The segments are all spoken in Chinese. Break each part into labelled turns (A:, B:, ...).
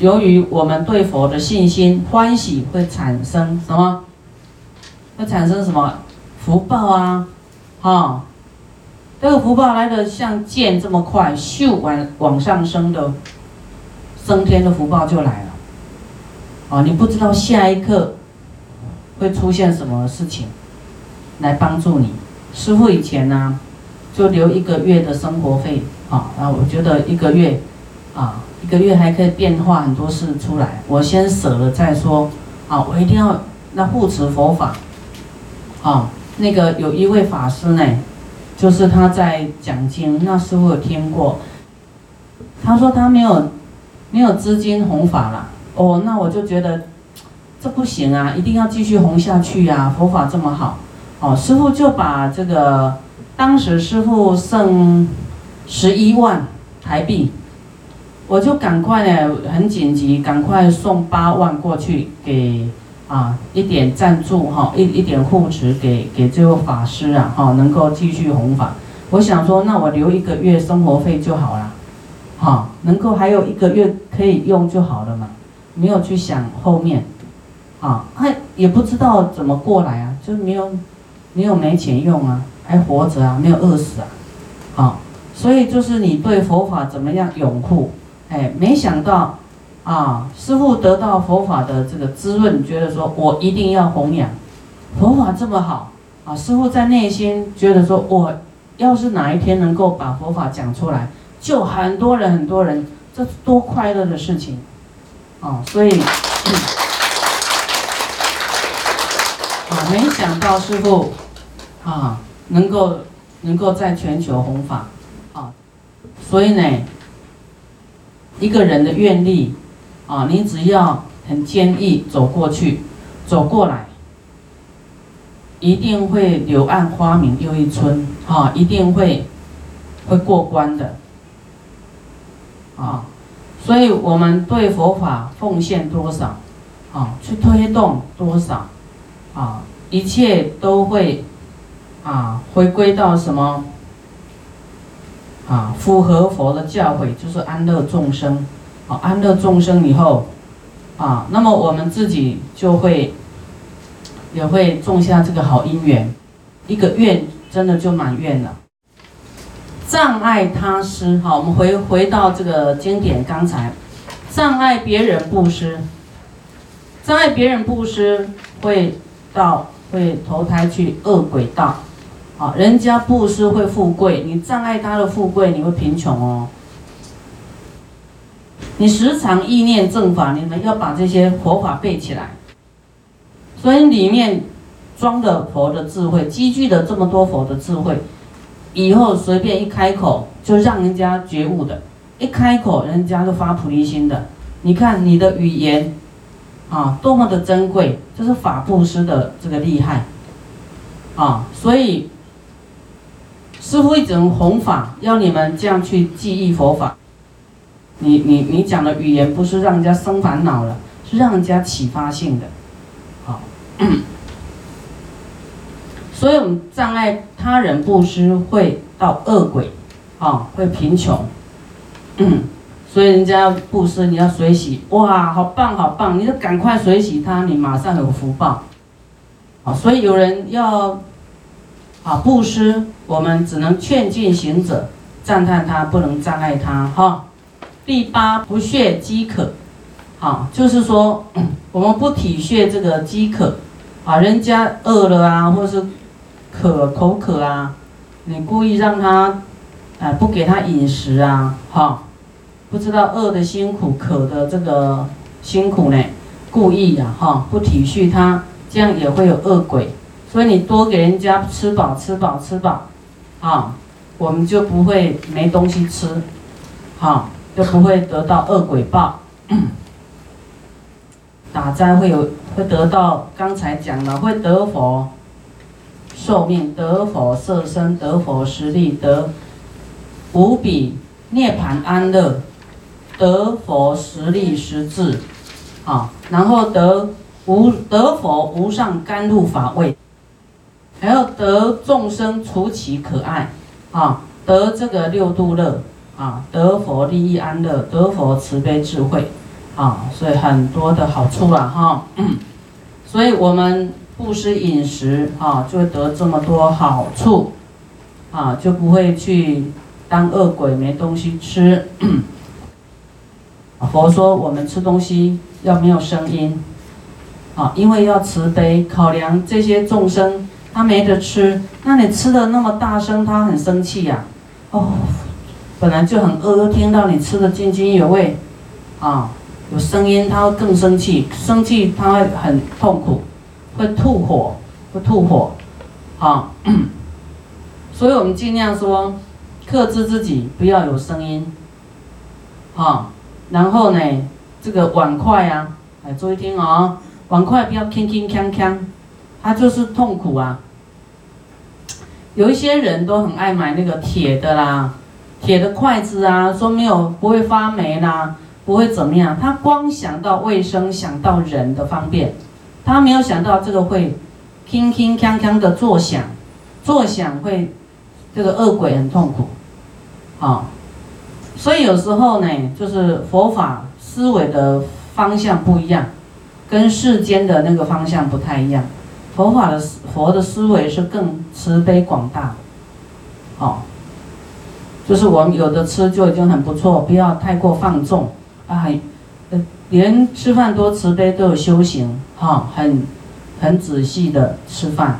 A: 由于我们对佛的信心欢喜，会产生什么？会产生什么福报啊？哈，这个福报来的像箭这么快，咻往往上升的升天的福报就来了。啊，你不知道下一刻会出现什么事情来帮助你。师傅以前呢，就留一个月的生活费啊，然后我觉得一个月啊。一个月还可以变化很多事出来，我先舍了再说。啊，我一定要那护持佛法。啊，那个有一位法师呢，就是他在讲经，那师傅有听过。他说他没有没有资金弘法了。哦，那我就觉得这不行啊，一定要继续弘下去呀。佛法这么好，哦，师傅就把这个当时师傅剩十一万台币。我就赶快呢，很紧急，赶快送八万过去给啊一点赞助哈，一一点护持给给这位法师啊哈，能够继续弘法。我想说，那我留一个月生活费就好了，哈，能够还有一个月可以用就好了嘛，没有去想后面，啊，还也不知道怎么过来啊，就没有没有没钱用啊，还活着啊，没有饿死啊，啊，所以就是你对佛法怎么样拥护？哎，没想到，啊，师傅得到佛法的这个滋润，觉得说我一定要弘扬佛法这么好啊！师傅在内心觉得说，我要是哪一天能够把佛法讲出来，就很多人很多人，这多快乐的事情啊！所以，啊，没想到师傅啊，能够能够在全球弘法啊，所以呢。一个人的愿力，啊，你只要很坚毅走过去，走过来，一定会柳暗花明又一村，啊，一定会会过关的，啊，所以我们对佛法奉献多少，啊，去推动多少，啊，一切都会，啊，回归到什么？啊，符合佛的教诲就是安乐众生，啊，安乐众生以后，啊，那么我们自己就会，也会种下这个好因缘，一个愿真的就满愿了。障碍他施，好，我们回回到这个经典，刚才障碍别人布施，障碍别人布施会到会投胎去恶鬼道。啊，人家布施会富贵，你障碍他的富贵，你会贫穷哦。你时常意念正法，你们要把这些佛法背起来。所以里面装的佛的智慧，积聚的这么多佛的智慧，以后随便一开口就让人家觉悟的，一开口人家就发菩提心的。你看你的语言，啊，多么的珍贵，这是法布施的这个厉害，啊，所以。师傅一种弘法，要你们这样去记忆佛法。你你你讲的语言不是让人家生烦恼了，是让人家启发性的。好，所以我们障碍他人布施会到恶鬼，啊，会贫穷。所以人家布施你要随喜，哇，好棒好棒，你就赶快随喜他，你马上有福报。啊，所以有人要。啊，布施我们只能劝进行者，赞叹他，不能障碍他。哈，第八不屑饥渴，好，就是说我们不体恤这个饥渴，啊，人家饿了啊，或者是渴口渴啊，你故意让他，啊，不给他饮食啊，哈，不知道饿的辛苦，渴的这个辛苦呢，故意呀，哈，不体恤他，这样也会有恶鬼。所以你多给人家吃饱吃饱吃饱，啊，我们就不会没东西吃，好，就不会得到恶鬼报。打斋会有会得到刚才讲了会得佛寿命，得佛色身，得佛实力，得无比涅槃安乐，得佛实力实质，啊，然后得无得佛无上甘露法味。还要得众生除其可爱，啊，得这个六度乐，啊，得佛利益安乐，得佛慈悲智慧，啊，所以很多的好处了哈。所以我们布施饮食啊，就会得这么多好处，啊，就不会去当恶鬼没东西吃。佛说我们吃东西要没有声音，啊，因为要慈悲，考量这些众生他没得吃，那你吃的那么大声，他很生气呀。哦，本来就很饿，又听到你吃的津津有味，啊。有声音，他会更生气，生气他会很痛苦，会吐火，会吐火，啊，所以我们尽量说，克制自己，不要有声音，啊，然后呢，这个碗筷啊，来注意听哦，碗筷不要铿铿锵锵，它就是痛苦啊。有一些人都很爱买那个铁的啦，铁的筷子啊，说没有不会发霉啦。不会怎么样，他光想到卫生，想到人的方便，他没有想到这个会，铿铿锵锵的作响，作响会，这个恶鬼很痛苦，啊，所以有时候呢，就是佛法思维的方向不一样，跟世间的那个方向不太一样，佛法的思佛的思维是更慈悲广大，哦，就是我们有的吃就已经很不错，不要太过放纵。啊，呃，连吃饭多慈悲都有修行，哈，很，很仔细的吃饭，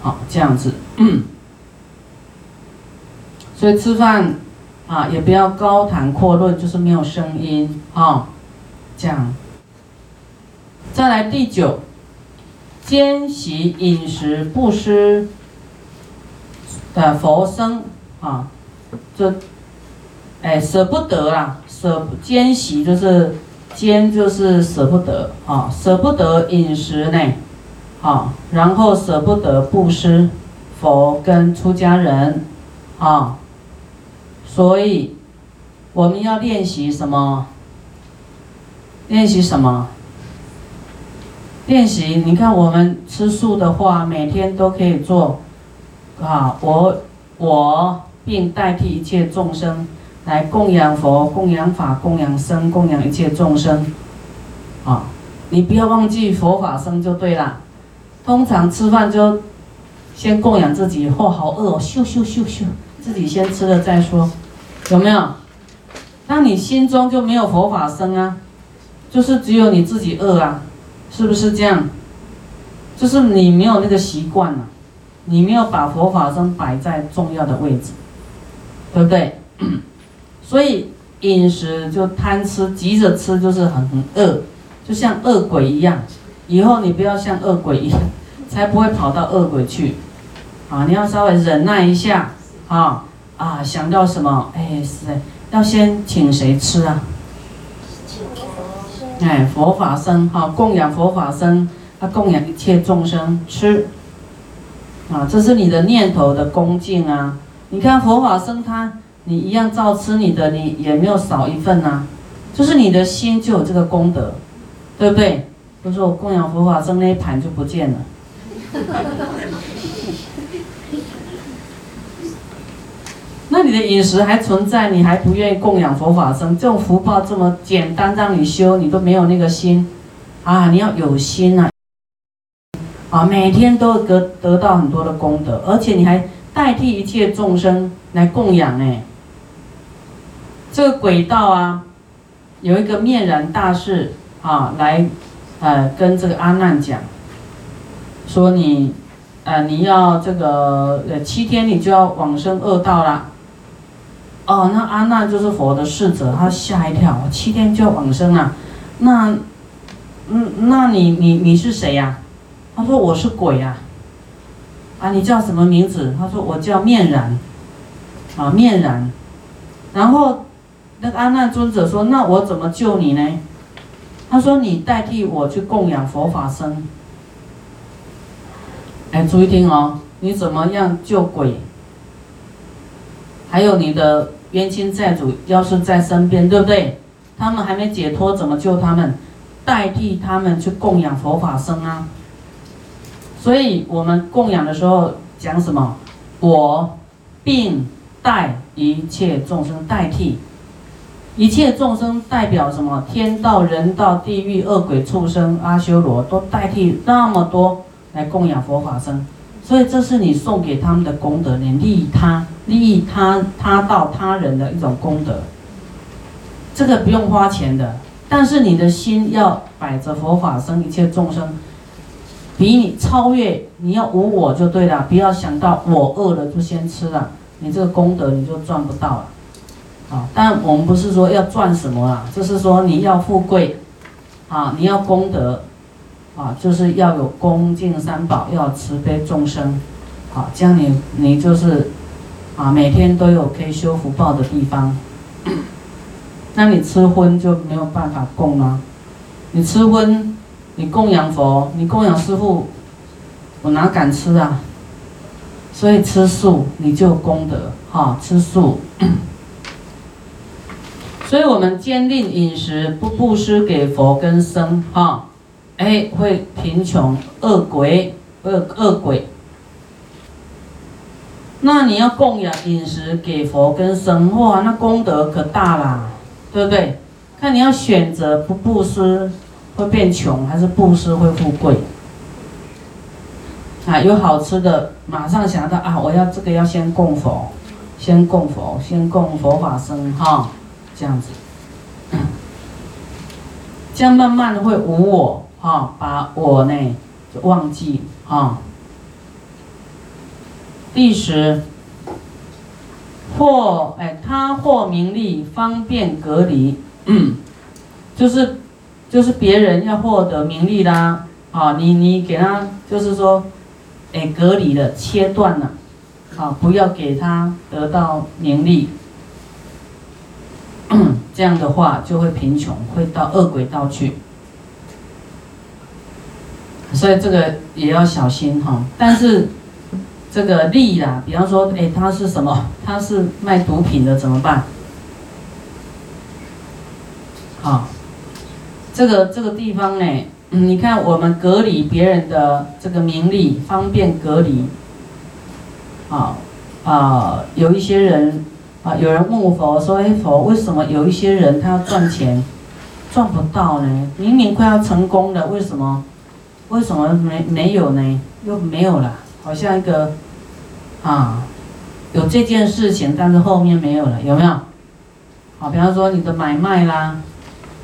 A: 好这样子，所以吃饭啊也不要高谈阔论，就是没有声音，哈，这样。再来第九，兼习饮食布施的佛僧啊，这，哎，舍不得啦。舍兼习就是兼就是舍不得啊，舍不得饮食呢，啊，然后舍不得布施佛跟出家人啊，所以我们要练习什么？练习什么？练习，你看我们吃素的话，每天都可以做啊，我我并代替一切众生。来供养佛、供养法、供养僧、供养一切众生，啊，你不要忘记佛法僧就对了。通常吃饭就先供养自己，哦，好饿哦，咻咻咻咻，自己先吃了再说，有没有？那你心中就没有佛法僧啊，就是只有你自己饿啊，是不是这样？就是你没有那个习惯了，你没有把佛法僧摆在重要的位置，对不对？所以饮食就贪吃，急着吃就是很很饿，就像饿鬼一样。以后你不要像饿鬼一样，才不会跑到饿鬼去。啊，你要稍微忍耐一下。啊啊，想到什么？哎，是要先请谁吃啊？哎，佛法僧哈，供养佛法僧，他供养一切众生吃。啊，这是你的念头的恭敬啊。你看佛法僧他。你一样照吃你的，你也没有少一份呐，就是你的心就有这个功德，对不对？不是我供养佛法僧那一盘就不见了，那你的饮食还存在，你还不愿意供养佛法僧？这种福报这么简单让你修，你都没有那个心啊！你要有心呐，啊，每天都得得到很多的功德，而且你还代替一切众生来供养哎。这个轨道啊，有一个面然大士啊，来，呃，跟这个阿难讲，说你，呃，你要这个呃七天你就要往生恶道啦。哦，那阿难就是佛的侍者，他吓一跳，七天就要往生啊？那，嗯，那你你你是谁呀？他说我是鬼呀。啊，你叫什么名字？他说我叫面然，啊，面然，然后。那个阿难尊者说：“那我怎么救你呢？”他说：“你代替我去供养佛法僧。”哎，注意听哦，你怎么样救鬼？还有你的冤亲债主要是在身边，对不对？他们还没解脱，怎么救他们？代替他们去供养佛法僧啊！所以我们供养的时候讲什么？我并代一切众生代替。一切众生代表什么？天道、人道、地狱、恶鬼、畜生、阿修罗，都代替那么多来供养佛法僧。所以这是你送给他们的功德，你利益他、利益他、他到他人的一种功德。这个不用花钱的，但是你的心要摆着佛法生，一切众生，比你超越，你要无我就对了，不要想到我饿了就先吃了，你这个功德你就赚不到了。啊，但我们不是说要赚什么啦，就是说你要富贵，啊，你要功德，啊，就是要有恭敬三宝，要慈悲众生，好，这样你你就是，啊，每天都有可以修福报的地方。那你吃荤就没有办法供了，你吃荤，你供养佛，你供养师傅，我哪敢吃啊？所以吃素你就功德，哈，吃素。所以我们坚定饮食，不布施给佛跟僧，哈，哎，会贫穷恶鬼，恶恶鬼。那你要供养饮食给佛跟僧，哇，那功德可大啦，对不对？看你要选择不布施会变穷，还是布施会富贵？啊，有好吃的，马上想到啊，我要这个要先供佛，先供佛，先供佛法僧，哈。这样子，这样慢慢的会无我哈，把我呢就忘记哈。第十，或哎他或名利方便隔离，嗯，就是就是别人要获得名利啦，啊，你你给他就是说，哎隔离了切断了，啊不要给他得到名利。这样的话就会贫穷，会到恶鬼道去，所以这个也要小心哈。但是这个利啦，比方说，哎，他是什么？他是卖毒品的，怎么办？好，这个这个地方呢，你看我们隔离别人的这个名利，方便隔离。啊啊，有一些人。啊！有人问佛说：“哎，佛，为什么有一些人他要赚钱，赚不到呢？明明快要成功了，为什么？为什么没没有呢？又没有了？好像一个啊，有这件事情，但是后面没有了，有没有？好，比方说你的买卖啦，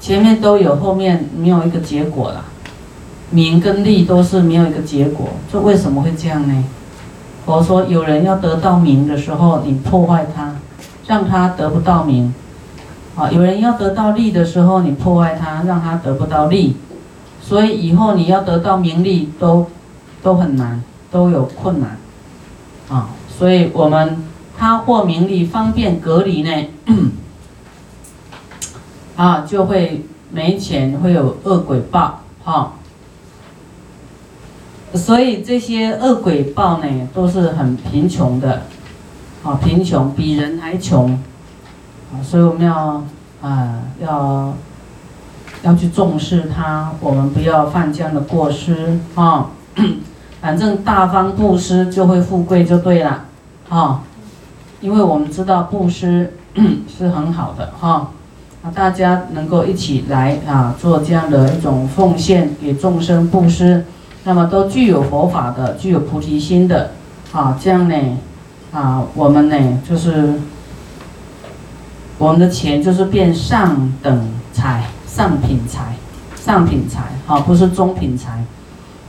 A: 前面都有，后面没有一个结果了，名跟利都是没有一个结果，这为什么会这样呢？佛说，有人要得到名的时候，你破坏他。”让他得不到名，啊，有人要得到利的时候，你破坏他，让他得不到利，所以以后你要得到名利都都很难，都有困难，啊，所以我们他或名利方便隔离呢，啊，就会没钱，会有恶鬼报，哈，所以这些恶鬼报呢，都是很贫穷的。啊，贫穷比人还穷，啊，所以我们要啊，要要去重视它，我们不要犯这样的过失啊。反正大方布施就会富贵就对了，啊，因为我们知道布施 是很好的哈，啊，大家能够一起来啊，做这样的一种奉献给众生布施，那么都具有佛法的，具有菩提心的，啊，这样呢。啊，我们呢，就是我们的钱就是变上等财、上品财、上品财，好，不是中品财。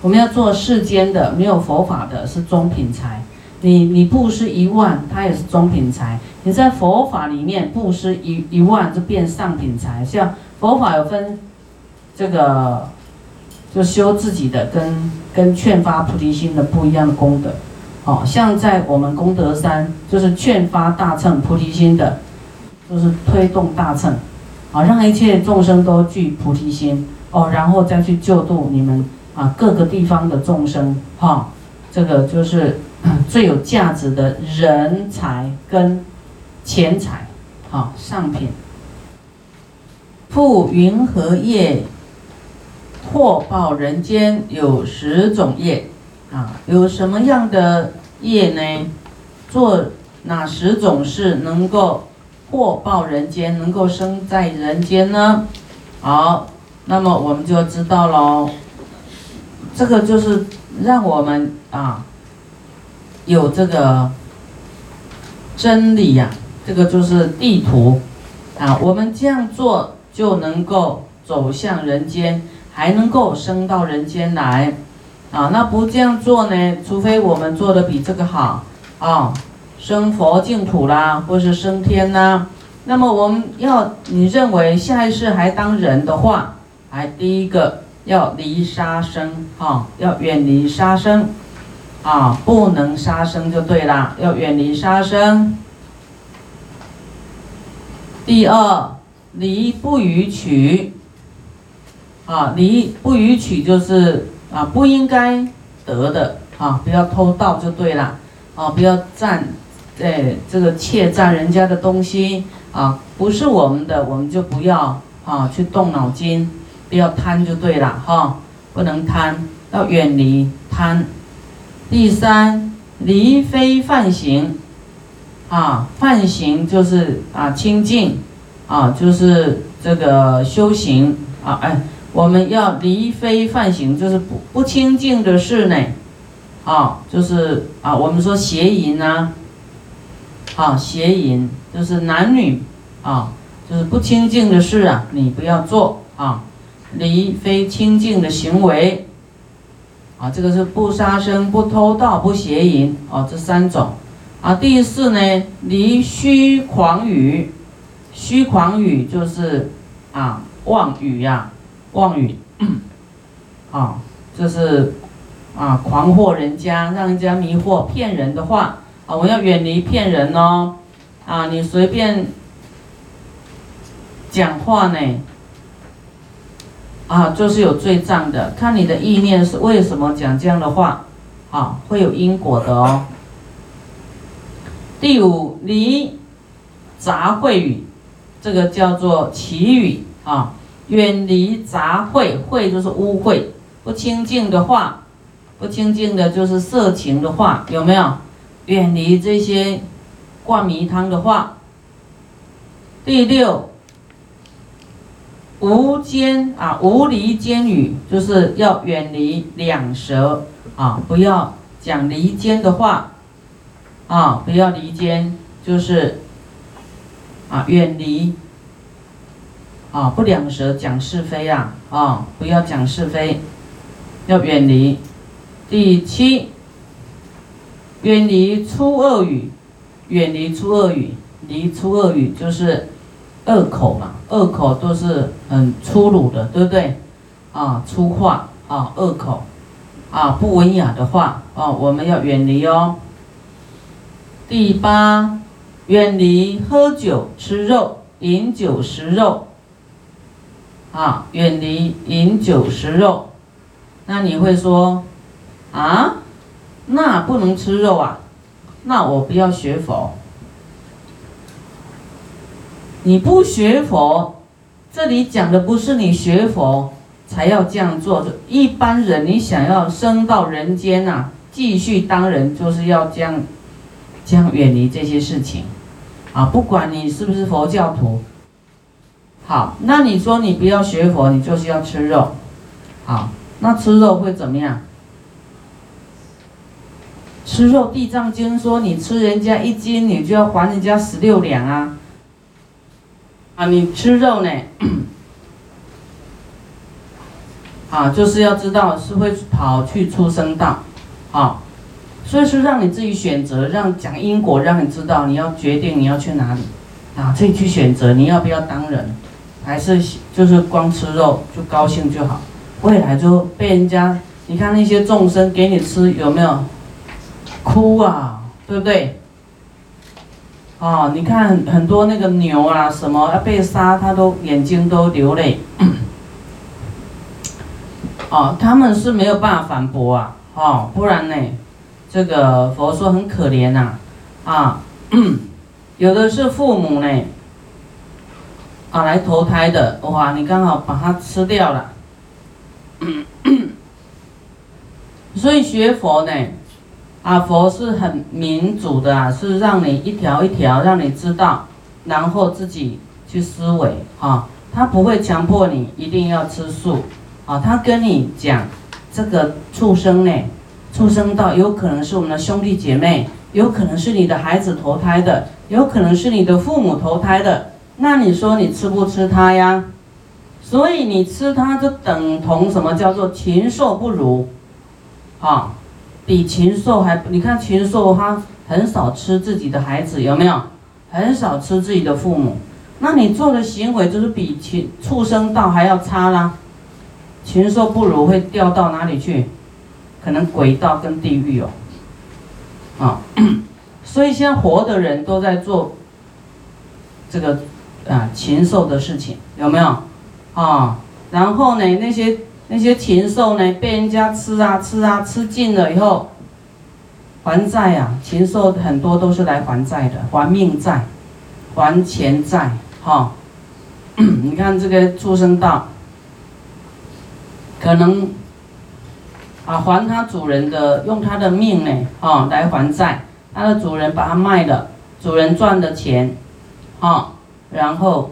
A: 我们要做世间的，没有佛法的，是中品财。你你布施一万，它也是中品财。你在佛法里面布施一一万，就变上品财。像佛法有分这个，就修自己的，跟跟劝发菩提心的不一样的功德。哦，像在我们功德山，就是劝发大乘菩提心的，就是推动大乘，啊，让一切众生都具菩提心，哦，然后再去救度你们啊各个地方的众生，哈，这个就是最有价值的人才跟钱财，好上品。复云何业？祸报人间有十种业。啊，有什么样的业呢？做哪十种事能够获报人间，能够生在人间呢？好，那么我们就知道喽。这个就是让我们啊有这个真理呀，这个就是地图啊。我们这样做就能够走向人间，还能够升到人间来啊。那不这样做呢？除非我们做的比这个好啊。生佛净土啦，或是升天呐。那么我们要你认为下一世还当人的话，还第一个要离杀生哈，要远离杀生啊，不能杀生就对啦，要远离杀生。第二，离不与取啊，离不与取就是啊不应该得的啊，不要偷盗就对了啊，不要占。对这个窃占人家的东西啊，不是我们的，我们就不要啊去动脑筋，不要贪就对了哈，不能贪，要远离贪。第三，离非犯行，啊，犯行就是啊清净，啊就是这个修行啊，哎，我们要离非犯行，就是不不清净的事呢，啊，就是啊我们说邪淫啊。啊，邪淫就是男女啊，就是不清净的事啊，你不要做啊。离非清净的行为啊，这个是不杀生、不偷盗、不邪淫啊，这三种啊。第四呢，离虚狂语，虚狂语就是啊妄语呀，妄语啊，这是啊狂惑人家，让人家迷惑、骗人的话。啊，我要远离骗人哦！啊，你随便讲话呢，啊，就是有罪障的。看你的意念是为什么讲这样的话，啊，会有因果的哦。第五，离杂秽语，这个叫做奇语啊，远离杂秽，秽就是污秽，不清净的话，不清净的就是色情的话，有没有？远离这些灌迷汤的话。第六，无间啊，无离间语，就是要远离两舌啊，不要讲离间的话啊，不要离间，就是啊，远离啊，不两舌讲是非啊啊，不要讲是非，要远离。第七。远离粗恶语，远离粗恶语，离粗恶语就是恶口嘛，恶口都是很粗鲁的，对不对？啊，粗话啊，恶口啊，不文雅的话啊，我们要远离哦。第八，远离喝酒、吃肉、饮酒、食肉啊，远离饮酒、食肉。那你会说啊？那不能吃肉啊，那我不要学佛。你不学佛，这里讲的不是你学佛才要这样做。一般人你想要升到人间呐，继续当人，就是要这样，这样远离这些事情，啊，不管你是不是佛教徒。好，那你说你不要学佛，你就是要吃肉，好，那吃肉会怎么样？吃肉，《地藏经》说你吃人家一斤，你就要还人家十六两啊！啊，你吃肉呢？啊，就是要知道是会跑去出生道，啊，所以说让你自己选择，让讲因果，让你知道你要决定你要去哪里，啊，自己去选择你要不要当人，还是就是光吃肉就高兴就好，未来就被人家，你看那些众生给你吃有没有？哭啊，对不对？哦，你看很多那个牛啊，什么要被杀，他都眼睛都流泪。哦，他们是没有办法反驳啊，哦，不然呢，这个佛说很可怜呐，啊，有的是父母呢，啊来投胎的，哇，你刚好把它吃掉了。所以学佛呢。啊，佛是很民主的啊，是让你一条一条让你知道，然后自己去思维啊，他不会强迫你一定要吃素啊，他跟你讲这个畜生呢，畜生道有可能是我们的兄弟姐妹，有可能是你的孩子投胎的，有可能是你的父母投胎的，那你说你吃不吃它呀？所以你吃它就等同什么叫做禽兽不如，啊，比禽兽还你看禽兽它很少吃自己的孩子有没有？很少吃自己的父母，那你做的行为就是比禽畜生道还要差啦。禽兽不如会掉到哪里去？可能鬼道跟地狱哦，啊，所以现在活的人都在做这个啊禽兽的事情，有没有？啊，然后呢，那些那些禽兽呢，被人家吃啊吃啊吃尽了以后，还债啊，禽兽很多都是来还债的，还命债，还钱债，哈，你看这个畜生道，可能啊还他主人的，用他的命呢，啊来还债，他的主人把他卖了，主人赚的钱，啊，然后。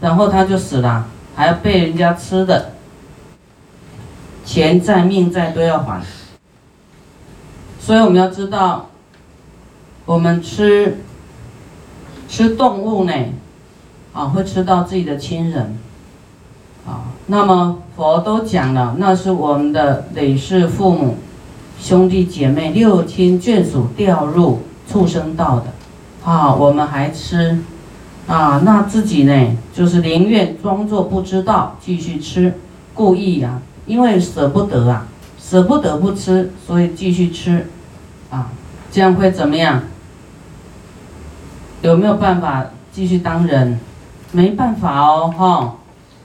A: 然后他就死了，还要被人家吃的，钱债命债都要还。所以我们要知道，我们吃吃动物呢，啊，会吃到自己的亲人，啊，那么佛都讲了，那是我们的累世父母、兄弟姐妹、六亲眷属掉入畜生道的，啊，我们还吃。啊，那自己呢，就是宁愿装作不知道，继续吃，故意呀，因为舍不得啊，舍不得不吃，所以继续吃，啊，这样会怎么样？有没有办法继续当人？没办法哦，哈，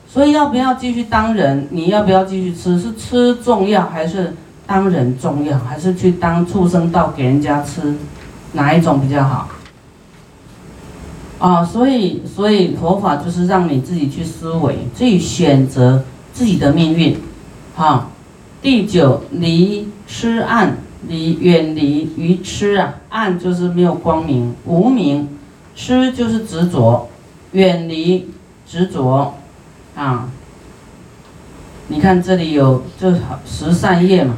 A: 所以要不要继续当人？你要不要继续吃？是吃重要还是当人重要？还是去当畜生道给人家吃？哪一种比较好？啊，所以所以佛法就是让你自己去思维，自己选择自己的命运，哈。第九，离痴暗，离远离于痴啊，暗就是没有光明，无明，痴就是执着，远离执着，啊。你看这里有这十善业嘛，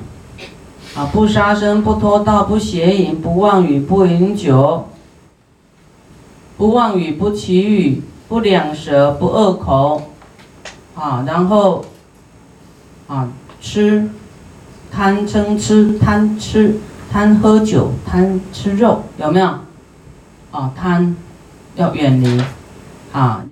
A: 啊，不杀生，不偷盗，不邪淫，不妄语，不饮酒。不妄语，不绮语，不两舌，不恶口，啊，然后，啊，吃，贪嗔痴，贪吃，贪喝酒，贪吃肉，有没有？啊，贪，要远离，啊。